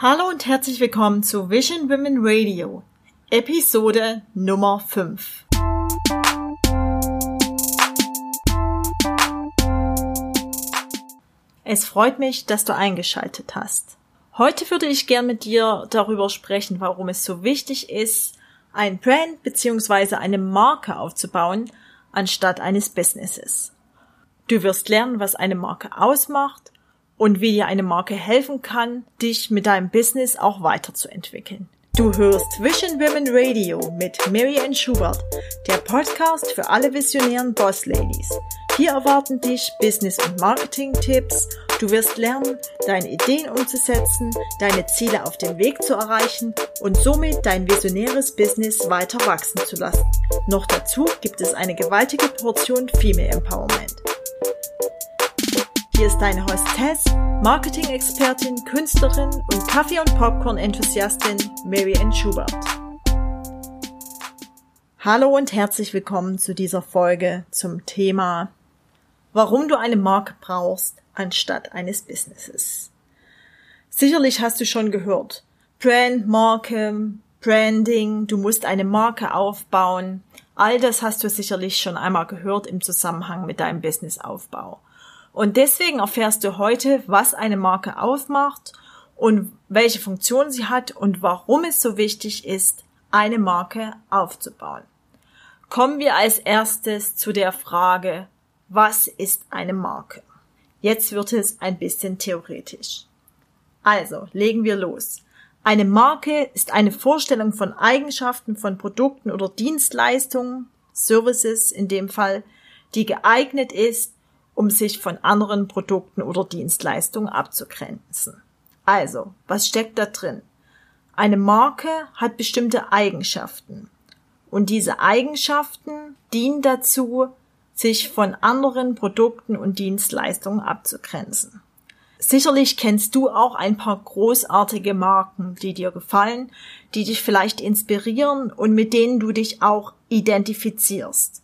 Hallo und herzlich willkommen zu Vision Women Radio, Episode Nummer 5. Es freut mich, dass du eingeschaltet hast. Heute würde ich gern mit dir darüber sprechen, warum es so wichtig ist, ein Brand bzw. eine Marke aufzubauen, anstatt eines Businesses. Du wirst lernen, was eine Marke ausmacht und wie dir eine Marke helfen kann, dich mit deinem Business auch weiterzuentwickeln. Du hörst Vision Women Radio mit Mary Ann Schubert, der Podcast für alle visionären Boss Ladies. Hier erwarten dich Business- und Marketing-Tipps. Du wirst lernen, deine Ideen umzusetzen, deine Ziele auf dem Weg zu erreichen und somit dein visionäres Business weiter wachsen zu lassen. Noch dazu gibt es eine gewaltige Portion Female Empowerment. Ist deine Hostess, Marketing-Expertin, Künstlerin und Kaffee- und Popcorn-Enthusiastin Mary Ann Schubert. Hallo und herzlich willkommen zu dieser Folge zum Thema, warum du eine Marke brauchst anstatt eines Businesses. Sicherlich hast du schon gehört, Brand, Marke, Branding, du musst eine Marke aufbauen. All das hast du sicherlich schon einmal gehört im Zusammenhang mit deinem Businessaufbau. Und deswegen erfährst du heute, was eine Marke ausmacht und welche Funktion sie hat und warum es so wichtig ist, eine Marke aufzubauen. Kommen wir als erstes zu der Frage, was ist eine Marke? Jetzt wird es ein bisschen theoretisch. Also, legen wir los. Eine Marke ist eine Vorstellung von Eigenschaften von Produkten oder Dienstleistungen, Services in dem Fall, die geeignet ist, um sich von anderen Produkten oder Dienstleistungen abzugrenzen. Also, was steckt da drin? Eine Marke hat bestimmte Eigenschaften. Und diese Eigenschaften dienen dazu, sich von anderen Produkten und Dienstleistungen abzugrenzen. Sicherlich kennst du auch ein paar großartige Marken, die dir gefallen, die dich vielleicht inspirieren und mit denen du dich auch identifizierst.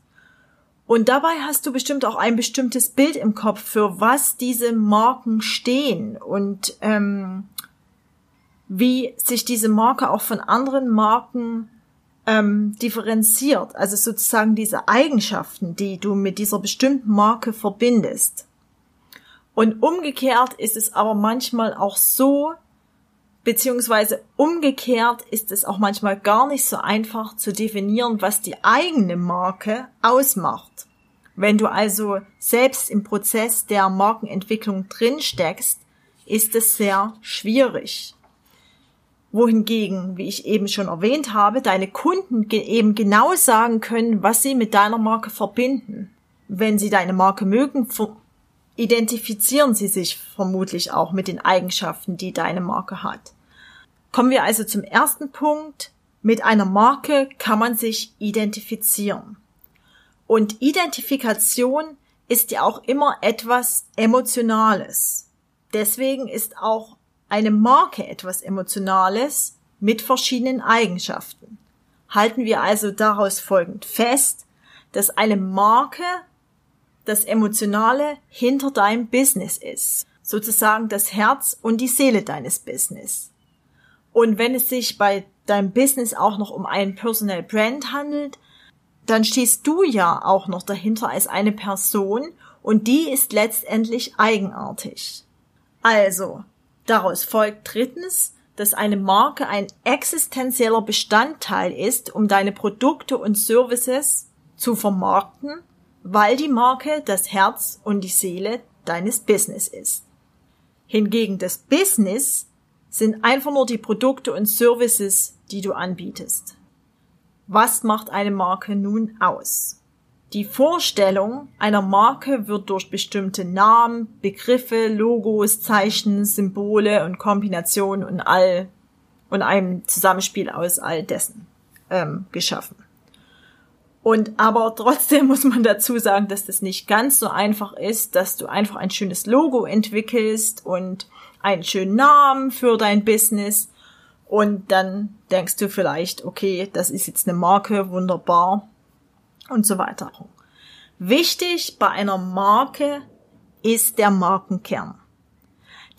Und dabei hast du bestimmt auch ein bestimmtes Bild im Kopf, für was diese Marken stehen und ähm, wie sich diese Marke auch von anderen Marken ähm, differenziert. Also sozusagen diese Eigenschaften, die du mit dieser bestimmten Marke verbindest. Und umgekehrt ist es aber manchmal auch so, beziehungsweise umgekehrt ist es auch manchmal gar nicht so einfach zu definieren, was die eigene Marke ausmacht. Wenn du also selbst im Prozess der Markenentwicklung drin steckst, ist es sehr schwierig. Wohingegen, wie ich eben schon erwähnt habe, deine Kunden eben genau sagen können, was sie mit deiner Marke verbinden. Wenn sie deine Marke mögen, identifizieren sie sich vermutlich auch mit den Eigenschaften, die deine Marke hat. Kommen wir also zum ersten Punkt. Mit einer Marke kann man sich identifizieren. Und Identifikation ist ja auch immer etwas Emotionales. Deswegen ist auch eine Marke etwas Emotionales mit verschiedenen Eigenschaften. Halten wir also daraus folgend fest, dass eine Marke das Emotionale hinter deinem Business ist, sozusagen das Herz und die Seele deines Business. Und wenn es sich bei deinem Business auch noch um einen Personal Brand handelt, dann stehst du ja auch noch dahinter als eine Person und die ist letztendlich eigenartig. Also, daraus folgt drittens, dass eine Marke ein existenzieller Bestandteil ist, um deine Produkte und Services zu vermarkten weil die Marke das Herz und die Seele deines Business ist. Hingegen das Business sind einfach nur die Produkte und Services, die du anbietest. Was macht eine Marke nun aus? Die Vorstellung einer Marke wird durch bestimmte Namen, Begriffe, Logos, Zeichen, Symbole und Kombinationen und all und einem Zusammenspiel aus all dessen ähm, geschaffen. Und aber trotzdem muss man dazu sagen, dass das nicht ganz so einfach ist, dass du einfach ein schönes Logo entwickelst und einen schönen Namen für dein Business und dann denkst du vielleicht, okay, das ist jetzt eine Marke, wunderbar und so weiter. Wichtig bei einer Marke ist der Markenkern.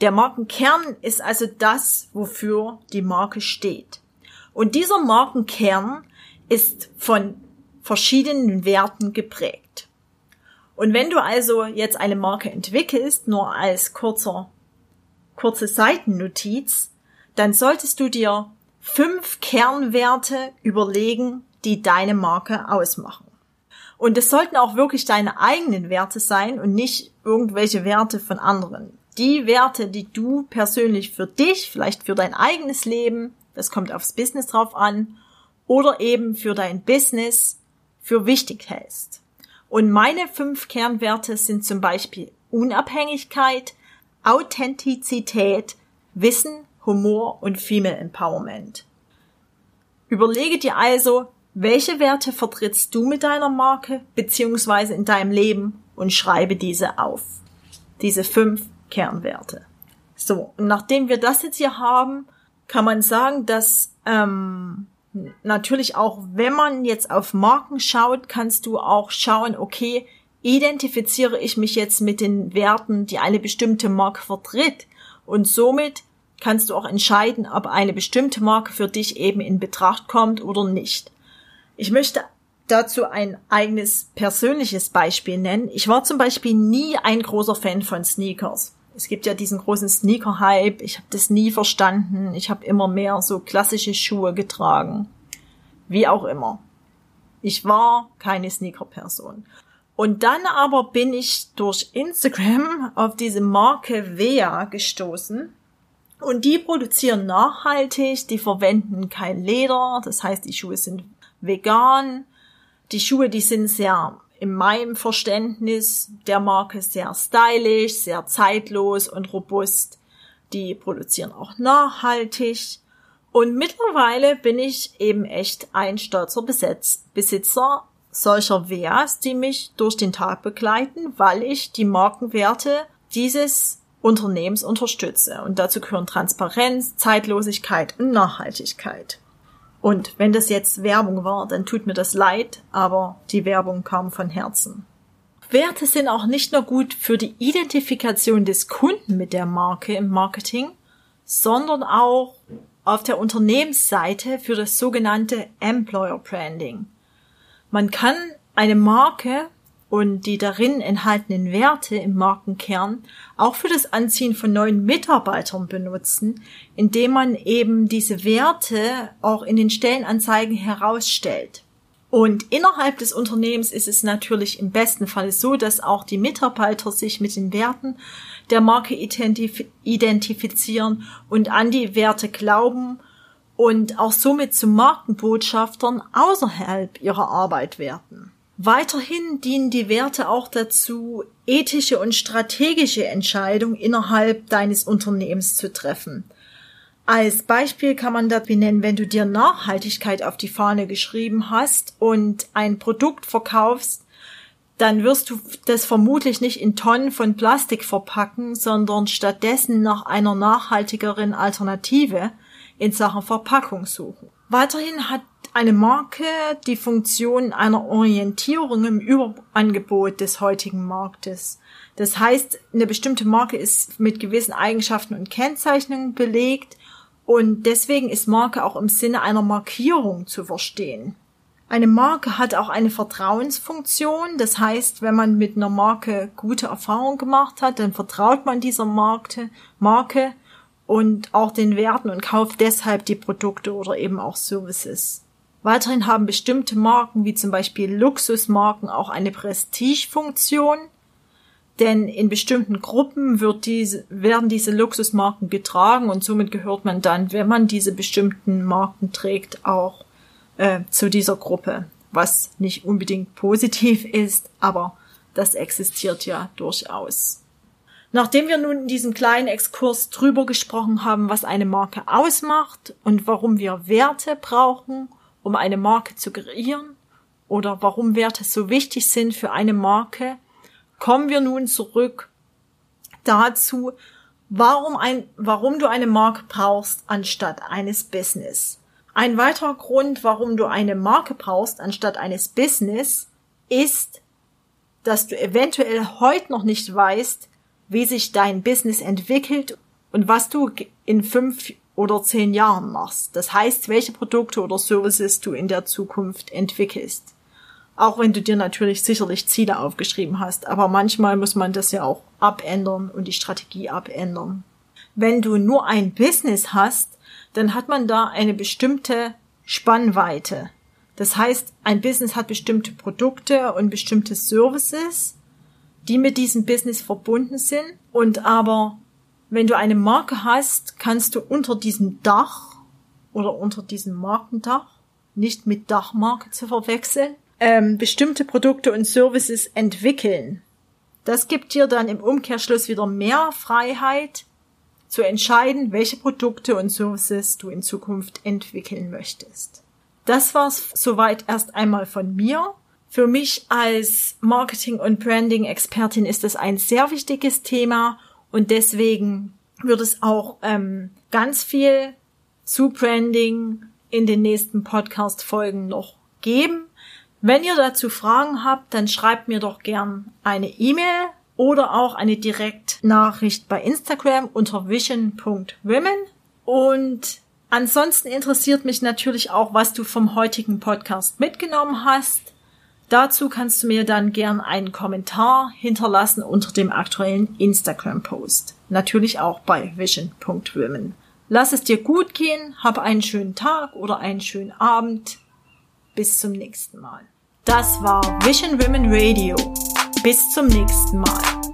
Der Markenkern ist also das, wofür die Marke steht. Und dieser Markenkern ist von verschiedenen Werten geprägt. Und wenn du also jetzt eine Marke entwickelst, nur als kurzer, kurze Seitennotiz, dann solltest du dir fünf Kernwerte überlegen, die deine Marke ausmachen. Und es sollten auch wirklich deine eigenen Werte sein und nicht irgendwelche Werte von anderen. Die Werte, die du persönlich für dich, vielleicht für dein eigenes Leben, das kommt aufs Business drauf an, oder eben für dein Business für wichtig hältst. Und meine fünf Kernwerte sind zum Beispiel Unabhängigkeit, Authentizität, Wissen, Humor und Female Empowerment. Überlege dir also, welche Werte vertrittst du mit deiner Marke beziehungsweise in deinem Leben und schreibe diese auf. Diese fünf Kernwerte. So, und nachdem wir das jetzt hier haben, kann man sagen, dass ähm, natürlich auch, wenn man jetzt auf Marken schaut, kannst du auch schauen, okay, identifiziere ich mich jetzt mit den Werten, die eine bestimmte Marke vertritt. Und somit kannst du auch entscheiden, ob eine bestimmte Marke für dich eben in Betracht kommt oder nicht. Ich möchte dazu ein eigenes persönliches Beispiel nennen. Ich war zum Beispiel nie ein großer Fan von Sneakers. Es gibt ja diesen großen Sneaker-Hype. Ich habe das nie verstanden. Ich habe immer mehr so klassische Schuhe getragen. Wie auch immer. Ich war keine Sneaker-Person. Und dann aber bin ich durch Instagram auf diese Marke Vea gestoßen. Und die produzieren nachhaltig, die verwenden kein Leder, das heißt, die Schuhe sind vegan. Die Schuhe, die sind sehr in meinem Verständnis der Marke sehr stylisch, sehr zeitlos und robust. Die produzieren auch nachhaltig. Und mittlerweile bin ich eben echt ein stolzer Besitz Besitzer solcher Weas, die mich durch den Tag begleiten, weil ich die Markenwerte dieses Unternehmens unterstütze. Und dazu gehören Transparenz, Zeitlosigkeit und Nachhaltigkeit. Und wenn das jetzt Werbung war, dann tut mir das leid, aber die Werbung kam von Herzen. Werte sind auch nicht nur gut für die Identifikation des Kunden mit der Marke im Marketing, sondern auch auf der Unternehmensseite für das sogenannte Employer Branding. Man kann eine Marke und die darin enthaltenen Werte im Markenkern auch für das Anziehen von neuen Mitarbeitern benutzen, indem man eben diese Werte auch in den Stellenanzeigen herausstellt. Und innerhalb des Unternehmens ist es natürlich im besten Falle so, dass auch die Mitarbeiter sich mit den Werten der Marke identif identifizieren und an die Werte glauben und auch somit zu Markenbotschaftern außerhalb ihrer Arbeit werden. Weiterhin dienen die Werte auch dazu, ethische und strategische Entscheidungen innerhalb deines Unternehmens zu treffen. Als Beispiel kann man das benennen, wenn du dir Nachhaltigkeit auf die Fahne geschrieben hast und ein Produkt verkaufst, dann wirst du das vermutlich nicht in Tonnen von Plastik verpacken, sondern stattdessen nach einer nachhaltigeren Alternative in Sachen Verpackung suchen. Weiterhin hat eine Marke die Funktion einer Orientierung im Überangebot des heutigen Marktes. Das heißt, eine bestimmte Marke ist mit gewissen Eigenschaften und Kennzeichnungen belegt und deswegen ist Marke auch im Sinne einer Markierung zu verstehen. Eine Marke hat auch eine Vertrauensfunktion. Das heißt, wenn man mit einer Marke gute Erfahrungen gemacht hat, dann vertraut man dieser Marke, Marke und auch den Werten und kauft deshalb die Produkte oder eben auch Services. Weiterhin haben bestimmte Marken, wie zum Beispiel Luxusmarken, auch eine Prestigefunktion, denn in bestimmten Gruppen wird diese, werden diese Luxusmarken getragen und somit gehört man dann, wenn man diese bestimmten Marken trägt, auch äh, zu dieser Gruppe, was nicht unbedingt positiv ist, aber das existiert ja durchaus. Nachdem wir nun in diesem kleinen Exkurs drüber gesprochen haben, was eine Marke ausmacht und warum wir Werte brauchen um eine Marke zu kreieren oder warum Werte so wichtig sind für eine Marke, kommen wir nun zurück dazu, warum ein, warum du eine Marke brauchst anstatt eines Business. Ein weiterer Grund, warum du eine Marke brauchst anstatt eines Business, ist, dass du eventuell heute noch nicht weißt, wie sich dein Business entwickelt und was du in fünf oder zehn Jahren machst. Das heißt, welche Produkte oder Services du in der Zukunft entwickelst. Auch wenn du dir natürlich sicherlich Ziele aufgeschrieben hast, aber manchmal muss man das ja auch abändern und die Strategie abändern. Wenn du nur ein Business hast, dann hat man da eine bestimmte Spannweite. Das heißt, ein Business hat bestimmte Produkte und bestimmte Services, die mit diesem Business verbunden sind. Und aber, wenn du eine Marke hast, kannst du unter diesem Dach oder unter diesem Markendach, nicht mit Dachmarke zu verwechseln, ähm, bestimmte Produkte und Services entwickeln. Das gibt dir dann im Umkehrschluss wieder mehr Freiheit zu entscheiden, welche Produkte und Services du in Zukunft entwickeln möchtest. Das war's soweit erst einmal von mir. Für mich als Marketing- und Branding-Expertin ist das ein sehr wichtiges Thema und deswegen wird es auch ähm, ganz viel zu Branding in den nächsten Podcast-Folgen noch geben. Wenn ihr dazu Fragen habt, dann schreibt mir doch gern eine E-Mail oder auch eine Direktnachricht bei Instagram unter vision.women. Und ansonsten interessiert mich natürlich auch, was du vom heutigen Podcast mitgenommen hast. Dazu kannst du mir dann gern einen Kommentar hinterlassen unter dem aktuellen Instagram-Post. Natürlich auch bei vision.women. Lass es dir gut gehen, hab einen schönen Tag oder einen schönen Abend. Bis zum nächsten Mal. Das war Vision Women Radio. Bis zum nächsten Mal.